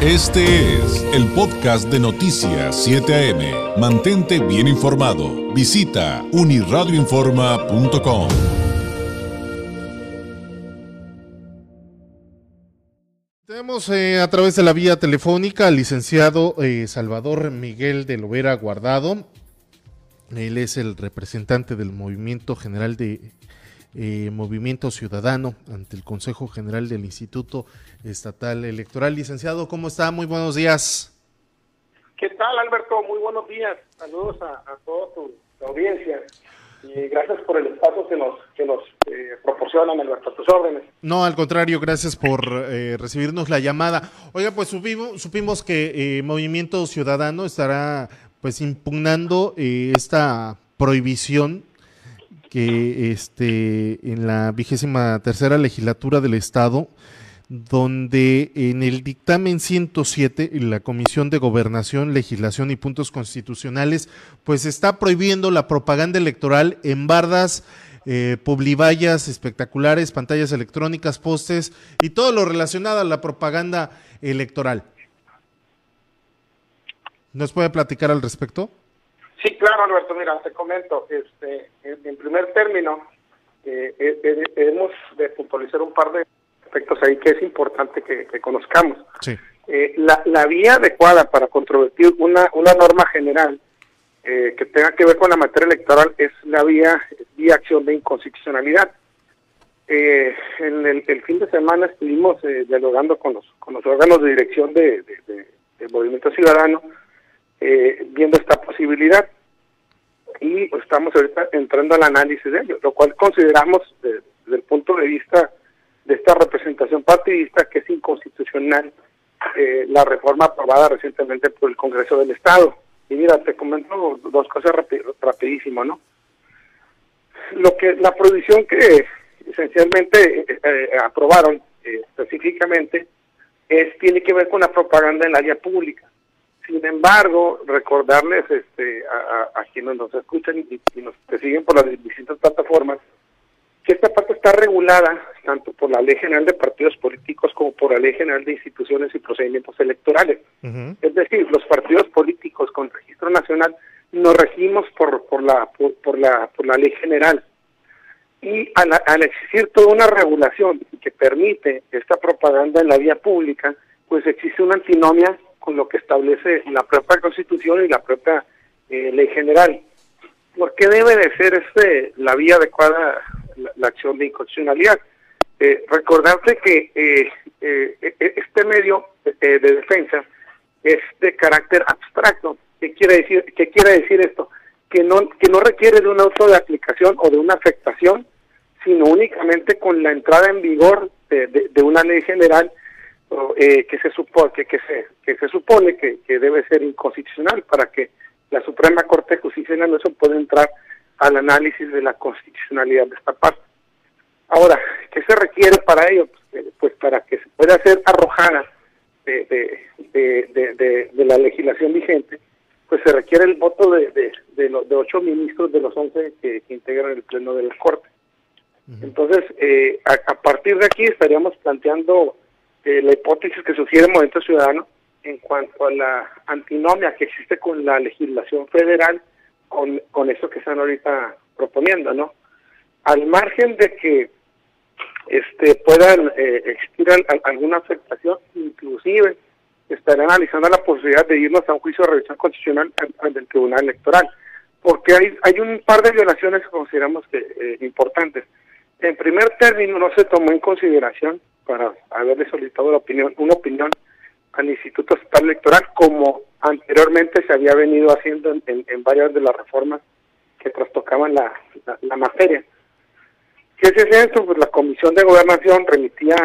Este es el podcast de Noticias 7 AM. Mantente bien informado. Visita uniradioinforma.com. Tenemos eh, a través de la vía telefónica al licenciado eh, Salvador Miguel de Lovera Guardado. Él es el representante del Movimiento General de eh, Movimiento Ciudadano ante el Consejo General del Instituto Estatal Electoral. Licenciado, ¿cómo está? Muy buenos días. ¿Qué tal, Alberto? Muy buenos días. Saludos a, toda tu, audiencia. Y gracias por el espacio que nos, que nos eh, proporcionan, Alberto, a tus órdenes. No, al contrario, gracias por eh, recibirnos la llamada. Oiga, pues supimos, supimos que Movimiento Ciudadano estará pues impugnando esta prohibición que este, en la vigésima tercera legislatura del Estado, donde en el dictamen 107, la Comisión de Gobernación, Legislación y Puntos Constitucionales, pues está prohibiendo la propaganda electoral en bardas, eh, publivallas espectaculares, pantallas electrónicas, postes y todo lo relacionado a la propaganda electoral. ¿Nos puede platicar al respecto? Sí, claro, Alberto, mira, te comento, este, en primer término, eh, eh, eh, hemos de puntualizar un par de aspectos ahí que es importante que, conozcamos. la, la, vía adecuada para controvertir una, una norma general que tenga que ver con la materia electoral es la vía, vía acción de inconstitucionalidad. en el, fin de semana estuvimos dialogando con los, con los órganos de dirección de, de Movimiento Ciudadano, eh, viendo esta posibilidad y estamos ahorita entrando al análisis de ello, lo cual consideramos desde el punto de vista de esta representación partidista que es inconstitucional eh, la reforma aprobada recientemente por el Congreso del Estado. Y mira, te comento dos cosas rapidísimo, ¿no? Lo que la prohibición que esencialmente eh, aprobaron específicamente es tiene que ver con la propaganda en la área pública. Sin embargo, recordarles este, a, quienes nos escuchan y, nos siguen por las distintas plataformas que esta parte está regulada tanto por la Ley General de Partidos Políticos como por la Ley General de Instituciones y Procedimientos Electorales. Es decir, los partidos políticos con registro nacional nos regimos por, por, la, por, la, por la Ley General. Y al, al existir toda una regulación que permite esta propaganda en la vía pública, pues existe una antinomia con lo que establece la propia Constitución y la propia eh, Ley General. ¿Por qué debe de ser este la vía adecuada la, acción de inconstitucionalidad? Eh, recordarte que eh, eh, este medio de defensa es de carácter abstracto. ¿Qué quiere decir? ¿Qué quiere decir esto? Que no que no requiere de un auto de aplicación o de una afectación, sino únicamente con la entrada en vigor de una ley general eh, que se supone que, que se que se supone que, debe ser inconstitucional para que la Suprema Corte de Justicia de la Nación pueda entrar al análisis de la constitucionalidad de esta parte. Ahora, ¿qué se requiere para ello? Pues, eh, pues para que se pueda ser arrojada de, de, de, la legislación vigente, pues se requiere el voto de, de, los, de ocho ministros de los once que, integran el Pleno de la Corte. Entonces, eh, a, a, partir de aquí estaríamos planteando eh, la hipótesis que sugiere el Movimiento Ciudadano en cuanto a la antinomia que existe con la legislación federal, con, con eso que están ahorita proponiendo, ¿no? Al margen de que este puedan eh, existir alguna afectación, inclusive estaré analizando la posibilidad de irnos a un juicio de revisión constitucional ante el Tribunal Electoral, porque hay, hay un par de violaciones que consideramos que eh, importantes. En primer término, no se tomó en consideración para haberle solicitado la opinión, una opinión al Instituto Estatal Electoral, como anteriormente se había venido haciendo en, varias de las reformas que trastocaban la, materia. ¿Qué es esto? Pues la Comisión de Gobernación remitía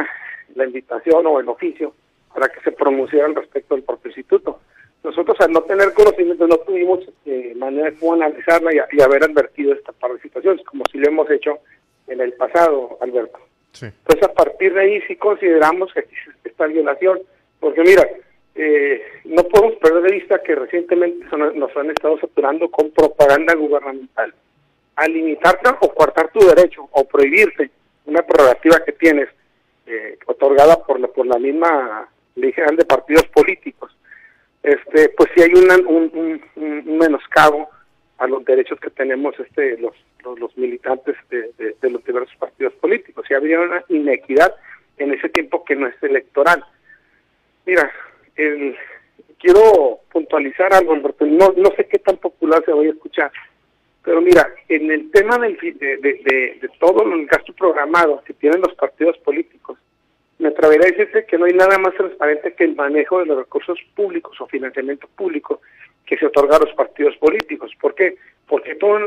la invitación o el oficio para que se pronunciara al respecto del propio instituto. Nosotros al no tener conocimiento no tuvimos eh, manera de cómo analizarla y, haber advertido esta par de situaciones, como si lo hemos hecho en el pasado, Alberto. Entonces, a partir de ahí sí consideramos que existe esta violación, porque mira, eh, no podemos perder de vista que recientemente nos han estado saturando con propaganda gubernamental. Al limitarte o coartar tu derecho o prohibirte una prerrogativa que tienes eh, otorgada por la, por la misma Ley General de Partidos Políticos, este, pues sí hay un, un, menoscabo a los derechos que tenemos este los, los, militantes de, de, los diversos partidos políticos. Y habría una inequidad en ese tiempo que no es electoral. Mira, el, quiero puntualizar algo, no, no sé qué tan popular se vaya a escuchar, pero mira, en el tema del, de, de, de, todo el gasto programado que tienen los partidos políticos, me atreveré a decirte que no hay nada más transparente que el manejo de los recursos públicos o financiamiento público que se otorga a los partidos políticos. ¿Por qué? Porque todo,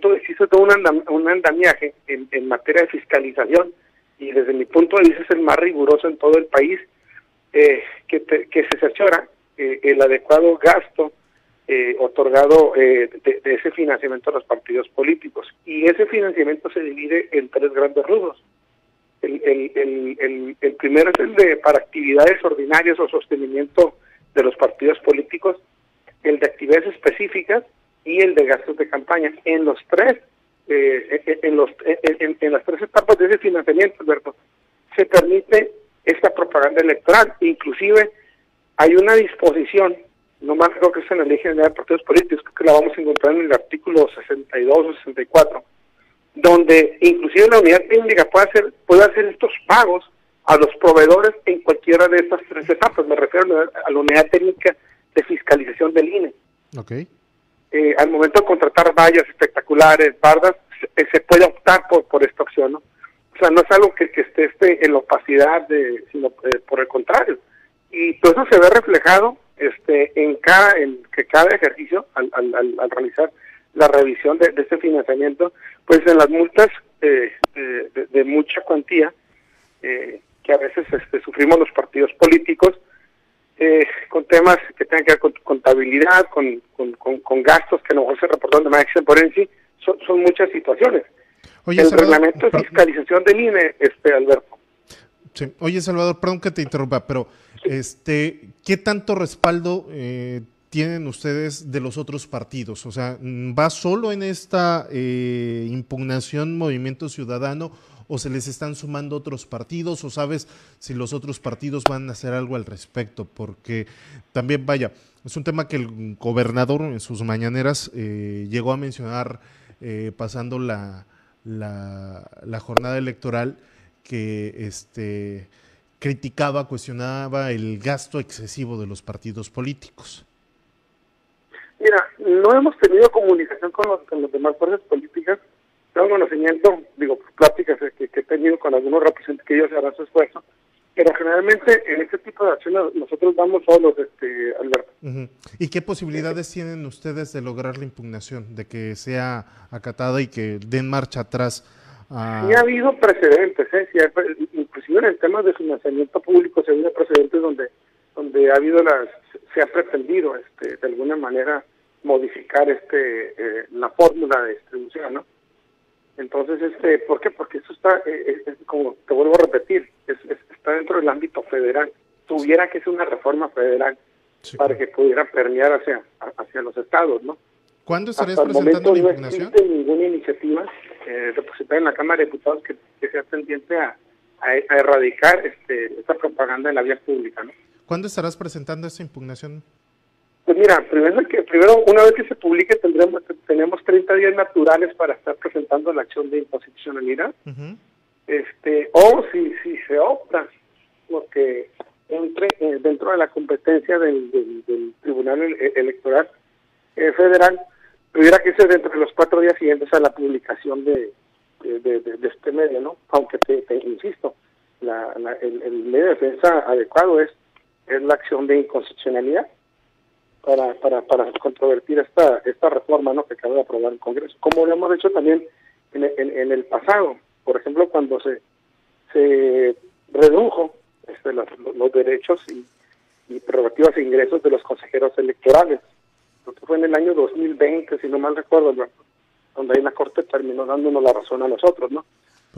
todo existe todo un, andamiaje en, materia de fiscalización y desde mi punto de vista es el más riguroso en todo el país eh, que, que se cerciora eh, el adecuado gasto eh, otorgado eh, de, ese financiamiento a los partidos políticos. Y ese financiamiento se divide en tres grandes rubros. El, el, el, primero es el de para actividades ordinarias o sostenimiento de los partidos políticos, el de actividades específicas y el de gastos de campaña. En los tres, eh, en, los, en, en, las tres etapas de ese financiamiento, Alberto, se permite esta propaganda electoral. Inclusive hay una disposición no más creo que es en la Ley General de Partidos Políticos, creo que la vamos a encontrar en el artículo 62 o 64, donde inclusive la unidad técnica puede hacer, puede hacer estos pagos a los proveedores en cualquiera de estas tres etapas. Me refiero a la unidad técnica de fiscalización del INE. Okay. Eh, al momento de contratar vallas espectaculares, bardas, se, se, puede optar por, por esta opción, ¿no? O sea, no es algo que, que esté, esté en la opacidad, de, sino eh, por el contrario. Y todo eso se ve reflejado este, en cada, en que cada ejercicio, al, al, al realizar la revisión de, este financiamiento, pues en las multas eh, de, mucha cuantía eh, que a veces este, sufrimos los partidos políticos, eh, con temas que tengan que ver con contabilidad, con, con, gastos que a lo mejor se reportan de manera extemporánea, son, son muchas situaciones. el reglamento de fiscalización del INE, este Alberto. Sí. Oye, Salvador, perdón que te interrumpa, pero este, ¿qué tanto respaldo eh, tienen ustedes de los otros partidos? O sea, ¿va solo en esta eh, impugnación Movimiento Ciudadano o se les están sumando otros partidos o sabes si los otros partidos van a hacer algo al respecto? Porque también, vaya, es un tema que el gobernador en sus mañaneras eh, llegó a mencionar pasando la, la, la jornada electoral que este criticaba, cuestionaba el gasto excesivo de los partidos políticos. Mira, no hemos tenido comunicación con, los, con las demás fuerzas políticas. Tengo conocimiento, digo, pláticas con algunos representantes que ellos harán su esfuerzo, pero generalmente en este tipo de acciones nosotros vamos solos, este, Alberto. ¿Y qué posibilidades tienen ustedes de lograr la impugnación, de que sea acatada y que den marcha atrás? A... Sí ha habido precedentes, ¿eh? sí inclusive en el tema de financiamiento público se ha habido precedentes donde donde ha habido las se ha pretendido este de alguna manera modificar este eh, la fórmula de distribución no entonces este por qué porque eso está eh, es, como te vuelvo a repetir es, está dentro del ámbito federal tuviera que ser una reforma federal para que pudiera permear hacia hacia los estados no ¿Cuándo estarías presentando la impugnación? No existe ninguna iniciativa eh, depositada en la Cámara de Diputados que, que sea tendiente a, a, erradicar este, esta propaganda en la vía pública. ¿no? ¿Cuándo estarás presentando esta impugnación? Pues mira, primero, que, primero una vez que se publique tendremos tenemos 30 días naturales para estar presentando la acción de inconstitucionalidad. este O si, si se opta porque entre eh, dentro de la competencia del, del, Tribunal Electoral eh, Federal, tuviera que ser dentro de los cuatro días siguientes a la publicación de, de, este medio, ¿no? Aunque te, insisto, la, el, medio de defensa adecuado es, es la acción de inconstitucionalidad para, para, para controvertir esta, esta reforma ¿no? que acaba de aprobar el Congreso, como lo hemos hecho también en, en, el pasado, por ejemplo, cuando se, se redujo este, los, los derechos y, y prerrogativas e ingresos de los consejeros electorales. Que fue en el año 2020, si no mal recuerdo, donde ahí la Corte terminó dándonos la razón a nosotros, ¿no?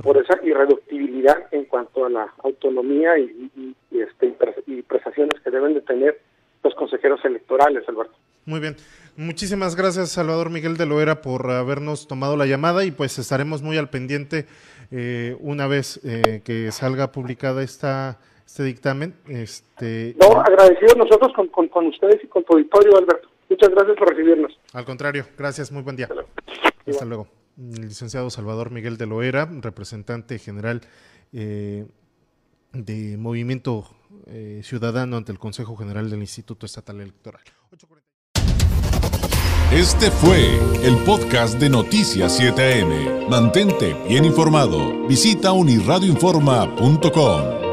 Por esa irreductibilidad en cuanto a la autonomía y, este, y prestaciones que deben de tener los consejeros electorales, Alberto. Muy bien. Muchísimas gracias, Salvador Miguel de Loera, por habernos tomado la llamada y pues estaremos muy al pendiente eh, una vez eh, que salga publicada esta este dictamen. Este, no, agradecidos nosotros con, con, ustedes y con tu auditorio, Alberto. Muchas gracias por recibirnos. Al contrario, gracias, muy buen día. Hasta luego. licenciado Salvador Miguel de Loera, representante general eh, de Movimiento eh, Ciudadano ante el Consejo General del Instituto Estatal Electoral. Este fue el podcast de Noticias 7am. Mantente bien informado. Visita unirradioinforma.com.